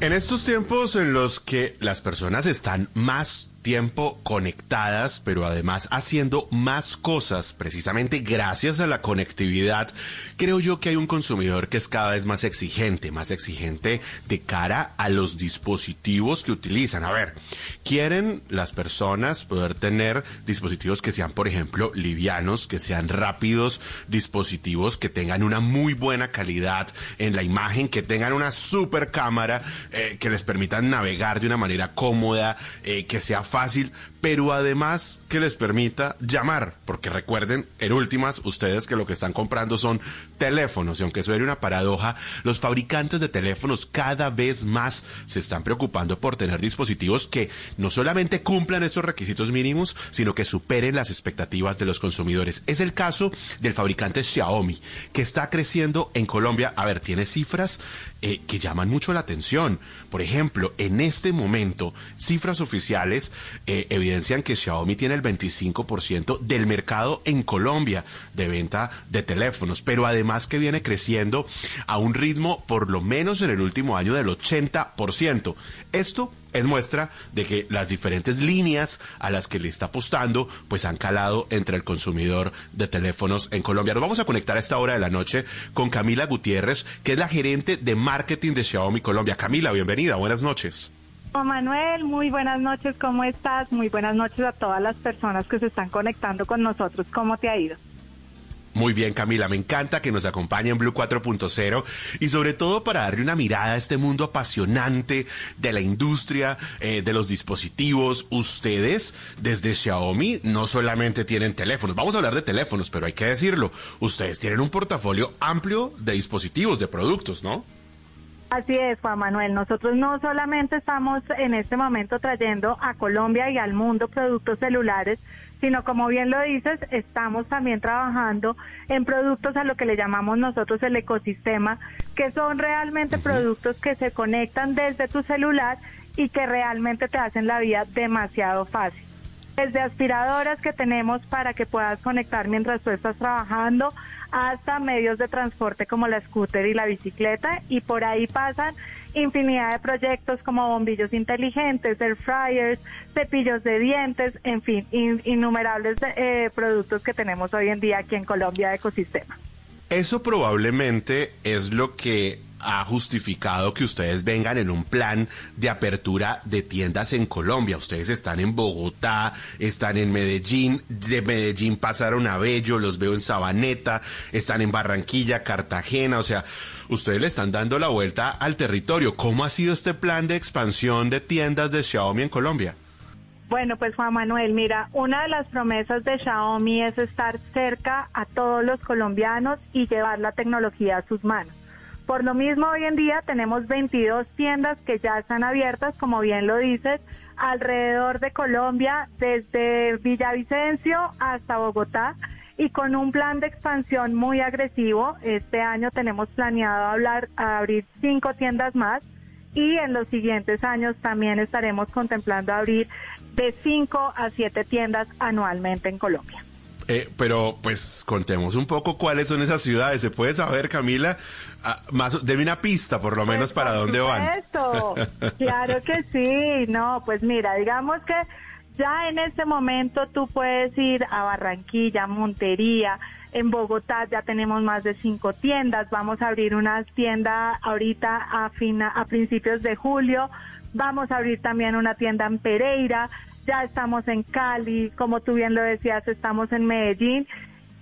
En estos tiempos en los que las personas están más tiempo conectadas, pero además haciendo más cosas, precisamente gracias a la conectividad, creo yo que hay un consumidor que es cada vez más exigente, más exigente de cara a los dispositivos que utilizan. A ver, quieren las personas poder tener dispositivos que sean, por ejemplo, livianos, que sean rápidos, dispositivos que tengan una muy buena calidad en la imagen, que tengan una super cámara, eh, que les permitan navegar de una manera cómoda, eh, que sea fácil, pero además que les permita llamar, porque recuerden, en últimas, ustedes que lo que están comprando son teléfonos, y aunque era una paradoja, los fabricantes de teléfonos cada vez más se están preocupando por tener dispositivos que no solamente cumplan esos requisitos mínimos, sino que superen las expectativas de los consumidores. Es el caso del fabricante Xiaomi, que está creciendo en Colombia. A ver, tiene cifras eh, que llaman mucho la atención. Por ejemplo, en este momento, cifras oficiales eh, evidencian que Xiaomi tiene el 25% del mercado en Colombia de venta de teléfonos, pero además que viene creciendo a un ritmo por lo menos en el último año del 80%. Esto es muestra de que las diferentes líneas a las que le está apostando pues han calado entre el consumidor de teléfonos en Colombia. Nos vamos a conectar a esta hora de la noche con Camila Gutiérrez, que es la gerente de marketing de Xiaomi Colombia. Camila, bienvenida, buenas noches. Juan Manuel, muy buenas noches, ¿cómo estás? Muy buenas noches a todas las personas que se están conectando con nosotros. ¿Cómo te ha ido? Muy bien, Camila, me encanta que nos acompañe en Blue 4.0 y sobre todo para darle una mirada a este mundo apasionante de la industria, eh, de los dispositivos. Ustedes, desde Xiaomi, no solamente tienen teléfonos, vamos a hablar de teléfonos, pero hay que decirlo, ustedes tienen un portafolio amplio de dispositivos, de productos, ¿no? Así es, Juan Manuel. Nosotros no solamente estamos en este momento trayendo a Colombia y al mundo productos celulares, sino como bien lo dices, estamos también trabajando en productos a lo que le llamamos nosotros el ecosistema, que son realmente productos que se conectan desde tu celular y que realmente te hacen la vida demasiado fácil. Desde aspiradoras que tenemos para que puedas conectar mientras tú estás trabajando, hasta medios de transporte como la scooter y la bicicleta y por ahí pasan infinidad de proyectos como bombillos inteligentes, air fryers, cepillos de dientes, en fin, innumerables eh, productos que tenemos hoy en día aquí en Colombia de ecosistema. Eso probablemente es lo que ha justificado que ustedes vengan en un plan de apertura de tiendas en Colombia. Ustedes están en Bogotá, están en Medellín, de Medellín pasaron a Bello, los veo en Sabaneta, están en Barranquilla, Cartagena, o sea, ustedes le están dando la vuelta al territorio. ¿Cómo ha sido este plan de expansión de tiendas de Xiaomi en Colombia? Bueno, pues Juan Manuel, mira, una de las promesas de Xiaomi es estar cerca a todos los colombianos y llevar la tecnología a sus manos. Por lo mismo, hoy en día tenemos 22 tiendas que ya están abiertas, como bien lo dices, alrededor de Colombia, desde Villavicencio hasta Bogotá y con un plan de expansión muy agresivo. Este año tenemos planeado hablar, abrir cinco tiendas más y en los siguientes años también estaremos contemplando abrir de cinco a siete tiendas anualmente en Colombia. Eh, pero pues contemos un poco cuáles son esas ciudades. ¿Se puede saber, Camila? Ah, más, deme una pista, por lo menos, pues, para dónde van. claro que sí. No, pues mira, digamos que ya en este momento tú puedes ir a Barranquilla, Montería. En Bogotá ya tenemos más de cinco tiendas. Vamos a abrir una tienda ahorita a, fina, a principios de julio. Vamos a abrir también una tienda en Pereira ya estamos en Cali, como tú bien lo decías, estamos en Medellín,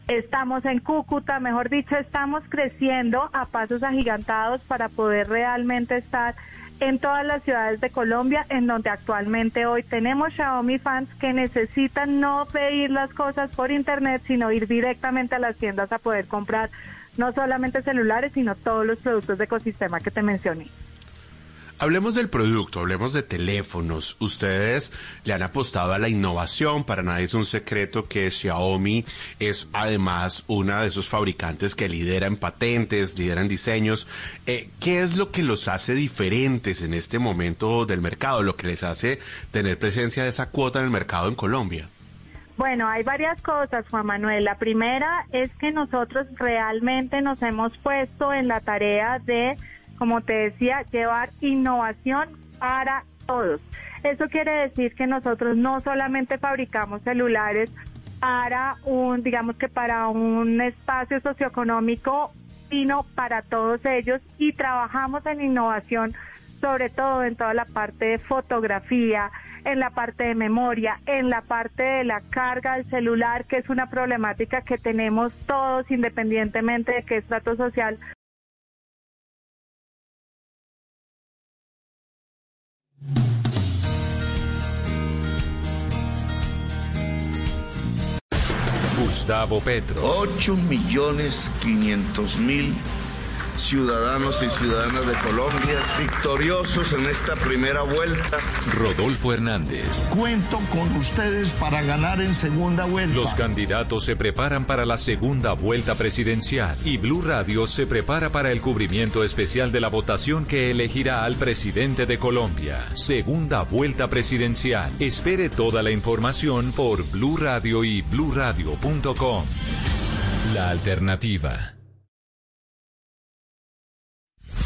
estamos en Cúcuta, mejor dicho, estamos creciendo a pasos agigantados para poder realmente estar en todas las ciudades de Colombia, en donde actualmente hoy tenemos Xiaomi fans que necesitan no pedir las cosas por internet, sino ir directamente a las tiendas a poder comprar no solamente celulares, sino todos los productos de ecosistema que te mencioné. Hablemos del producto, hablemos de teléfonos. Ustedes le han apostado a la innovación, para nadie es un secreto que Xiaomi es además una de esos fabricantes que lidera en patentes, lidera en diseños. Eh, ¿Qué es lo que los hace diferentes en este momento del mercado, lo que les hace tener presencia de esa cuota en el mercado en Colombia? Bueno, hay varias cosas, Juan Manuel. La primera es que nosotros realmente nos hemos puesto en la tarea de como te decía, llevar innovación para todos. Eso quiere decir que nosotros no solamente fabricamos celulares para un, digamos que para un espacio socioeconómico, sino para todos ellos y trabajamos en innovación, sobre todo en toda la parte de fotografía, en la parte de memoria, en la parte de la carga del celular, que es una problemática que tenemos todos independientemente de qué estrato social Gustavo Petro. 8 millones 500 mil ciudadanos y ciudadanas de Colombia victoriosos en esta primera vuelta. Rodolfo Hernández. Cuento con ustedes para ganar en segunda vuelta. Los candidatos se preparan para la segunda vuelta presidencial y Blue Radio se prepara para el cubrimiento especial de la votación que elegirá al presidente de Colombia. Segunda vuelta presidencial. Espere toda la información por Blue Radio y bluradio.com. La alternativa.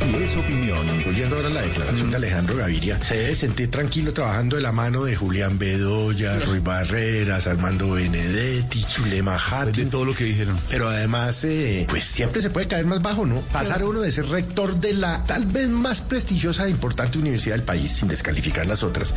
Si es opinión. Oyendo ahora la declaración de Alejandro Gaviria, se debe sentir tranquilo trabajando de la mano de Julián Bedoya, Ruy Barreras, Armando Benedetti, Zulema Hattin. De todo lo que dijeron. Pero además, eh, pues siempre se puede caer más bajo, ¿no? Pasar uno de ser rector de la tal vez más prestigiosa e importante universidad del país, sin descalificar las otras,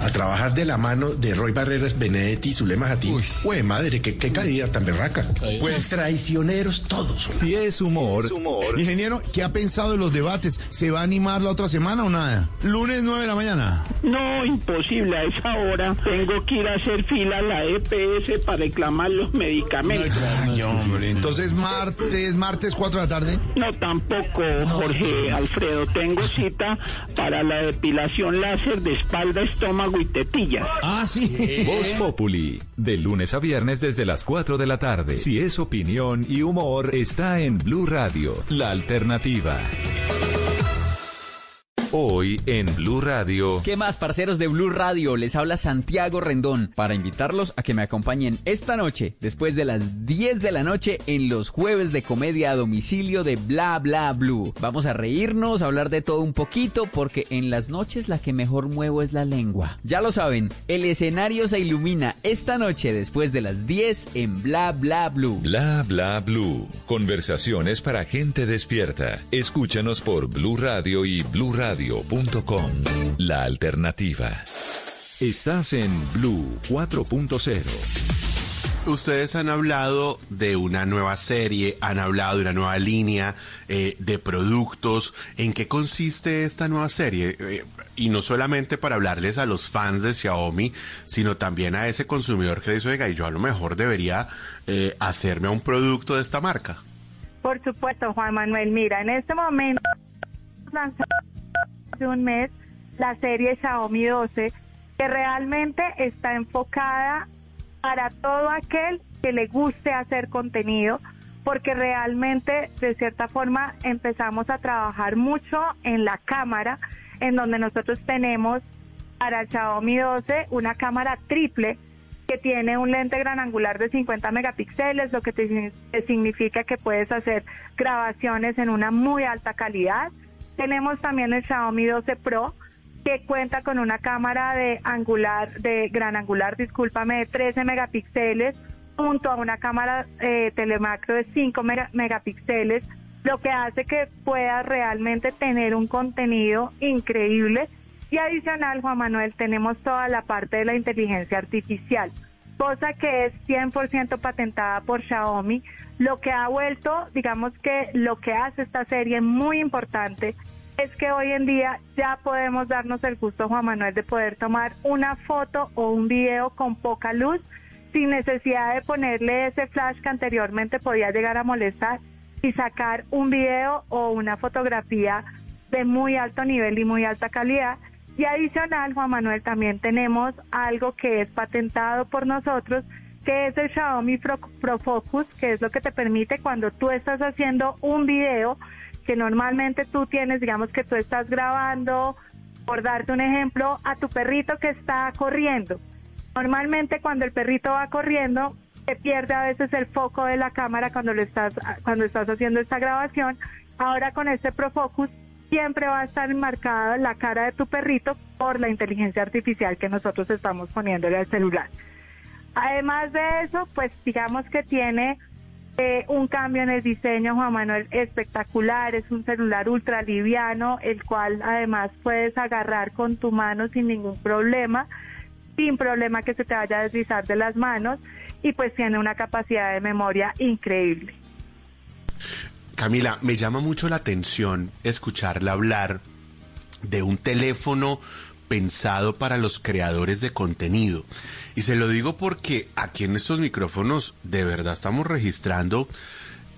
a trabajar de la mano de Roy Barreras, Benedetti, Zulema Hattin. Uy, madre, qué, qué caída tan berraca. Pues traicioneros todos. Si es humor. Es humor. Ingeniero, ¿qué ha pensado de los debates? ¿Se va a animar la otra semana o nada? Lunes 9 de la mañana. No, imposible. A esa hora tengo que ir a hacer fila a la EPS para reclamar los medicamentos. Ay, hombre. Entonces, martes, martes 4 de la tarde. No, tampoco, Jorge Alfredo. Tengo cita para la depilación láser de espalda, estómago y tetillas. Ah, sí. Voz Populi. De lunes a viernes desde las 4 de la tarde. Si es opinión y humor, está en Blue Radio, la alternativa. Hoy en Blue Radio. ¿Qué más, parceros de Blue Radio? Les habla Santiago Rendón para invitarlos a que me acompañen esta noche, después de las 10 de la noche, en los jueves de comedia a domicilio de Bla Bla Blue. Vamos a reírnos, a hablar de todo un poquito, porque en las noches la que mejor muevo es la lengua. Ya lo saben, el escenario se ilumina esta noche después de las 10 en Bla Bla Blue. Bla Bla Blue. Conversaciones para gente despierta. Escúchanos por Blue Radio y Blue Radio radio.com. La alternativa. Estás en Blue 4.0. Ustedes han hablado de una nueva serie, han hablado de una nueva línea eh, de productos. ¿En qué consiste esta nueva serie? Eh, y no solamente para hablarles a los fans de Xiaomi, sino también a ese consumidor que dice, oiga, y yo a lo mejor debería eh, hacerme un producto de esta marca. Por supuesto, Juan Manuel. Mira, en este momento un mes la serie Xiaomi 12 que realmente está enfocada para todo aquel que le guste hacer contenido porque realmente de cierta forma empezamos a trabajar mucho en la cámara en donde nosotros tenemos para el Xiaomi 12 una cámara triple que tiene un lente gran angular de 50 megapíxeles, lo que te significa que puedes hacer grabaciones en una muy alta calidad tenemos también el Xiaomi 12 Pro que cuenta con una cámara de angular, de gran angular, discúlpame, de 13 megapíxeles junto a una cámara eh, telemacro de 5 megapíxeles, lo que hace que pueda realmente tener un contenido increíble. Y adicional, Juan Manuel, tenemos toda la parte de la inteligencia artificial, cosa que es 100% patentada por Xiaomi, lo que ha vuelto, digamos que lo que hace esta serie muy importante es que hoy en día ya podemos darnos el gusto, Juan Manuel, de poder tomar una foto o un video con poca luz sin necesidad de ponerle ese flash que anteriormente podía llegar a molestar y sacar un video o una fotografía de muy alto nivel y muy alta calidad. Y adicional, Juan Manuel, también tenemos algo que es patentado por nosotros, que es el Xiaomi Pro, Focus, que es lo que te permite cuando tú estás haciendo un video que normalmente tú tienes, digamos que tú estás grabando, por darte un ejemplo, a tu perrito que está corriendo. Normalmente cuando el perrito va corriendo, se pierde a veces el foco de la cámara cuando lo estás cuando estás haciendo esta grabación. Ahora con este Profocus siempre va a estar enmarcada la cara de tu perrito por la inteligencia artificial que nosotros estamos poniéndole al celular. Además de eso, pues digamos que tiene eh, un cambio en el diseño, Juan Manuel, espectacular. Es un celular ultra liviano, el cual además puedes agarrar con tu mano sin ningún problema, sin problema que se te vaya a deslizar de las manos y pues tiene una capacidad de memoria increíble. Camila, me llama mucho la atención escucharla hablar de un teléfono pensado para los creadores de contenido. Y se lo digo porque aquí en estos micrófonos de verdad estamos registrando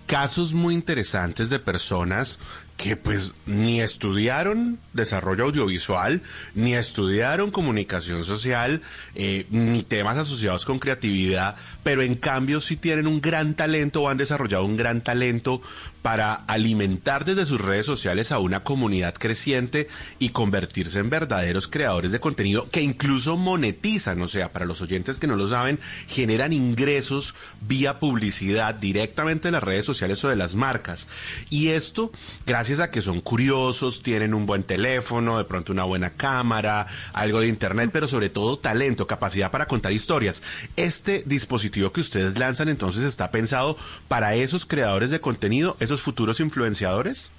casos muy interesantes de personas que pues ni estudiaron desarrollo audiovisual, ni estudiaron comunicación social, eh, ni temas asociados con creatividad, pero en cambio sí tienen un gran talento o han desarrollado un gran talento para alimentar desde sus redes sociales a una comunidad creciente y convertirse en verdaderos creadores de contenido que incluso monetizan, o sea, para los oyentes que no lo saben, generan ingresos vía publicidad directamente de las redes sociales o de las marcas. Y esto, gracias a que son curiosos, tienen un buen teléfono, de pronto una buena cámara, algo de internet, pero sobre todo talento, capacidad para contar historias. Este dispositivo que ustedes lanzan entonces está pensado para esos creadores de contenido, esos futuros influenciadores?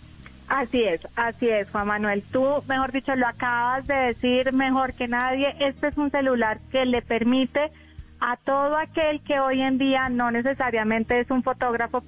Así es, así es, Juan Manuel. Tú, mejor dicho, lo acabas de decir mejor que nadie. Este es un celular que le permite a todo aquel que hoy en día no necesariamente es un fotógrafo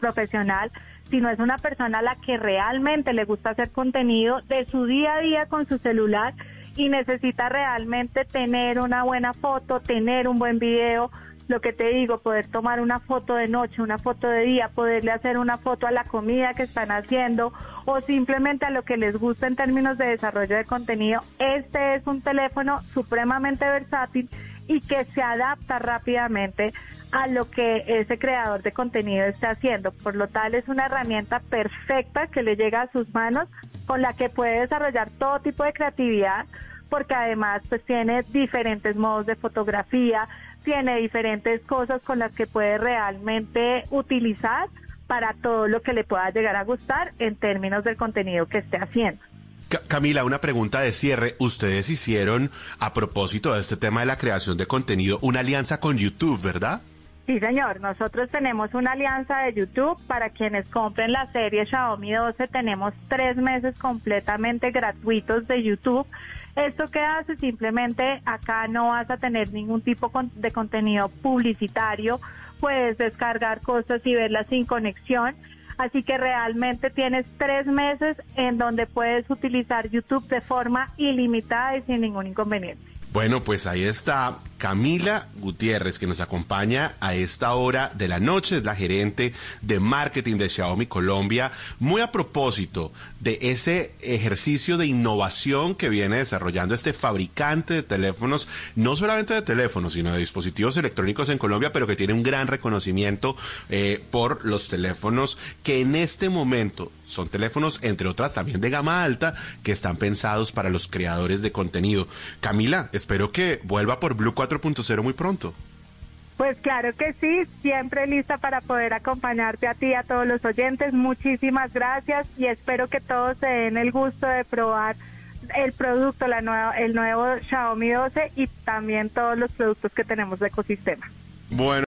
profesional, sino es una persona a la que realmente le gusta hacer contenido de su día a día con su celular y necesita realmente tener una buena foto, tener un buen video, lo que te digo, poder tomar una foto de noche, una foto de día, poderle hacer una foto a la comida que están haciendo o simplemente a lo que les gusta en términos de desarrollo de contenido. Este es un teléfono supremamente versátil y que se adapta rápidamente a lo que ese creador de contenido está haciendo. Por lo tal es una herramienta perfecta que le llega a sus manos con la que puede desarrollar todo tipo de creatividad porque además pues tiene diferentes modos de fotografía, tiene diferentes cosas con las que puede realmente utilizar para todo lo que le pueda llegar a gustar en términos del contenido que esté haciendo. Camila, una pregunta de cierre. Ustedes hicieron, a propósito de este tema de la creación de contenido, una alianza con YouTube, ¿verdad? Sí, señor. Nosotros tenemos una alianza de YouTube para quienes compren la serie Xiaomi 12. Tenemos tres meses completamente gratuitos de YouTube. ¿Esto qué hace? Simplemente acá no vas a tener ningún tipo de contenido publicitario. Puedes descargar cosas y verlas sin conexión. Así que realmente tienes tres meses en donde puedes utilizar YouTube de forma ilimitada y sin ningún inconveniente. Bueno, pues ahí está Camila Gutiérrez, que nos acompaña a esta hora de la noche, es la gerente de marketing de Xiaomi Colombia, muy a propósito de ese ejercicio de innovación que viene desarrollando este fabricante de teléfonos, no solamente de teléfonos, sino de dispositivos electrónicos en Colombia, pero que tiene un gran reconocimiento eh, por los teléfonos que en este momento son teléfonos, entre otras, también de gama alta, que están pensados para los creadores de contenido. Camila, espero que vuelva por Blue 4 4.0 muy pronto. Pues claro que sí, siempre lista para poder acompañarte a ti y a todos los oyentes. Muchísimas gracias y espero que todos se den el gusto de probar el producto, la nueva, el nuevo Xiaomi 12 y también todos los productos que tenemos de ecosistema. Bueno.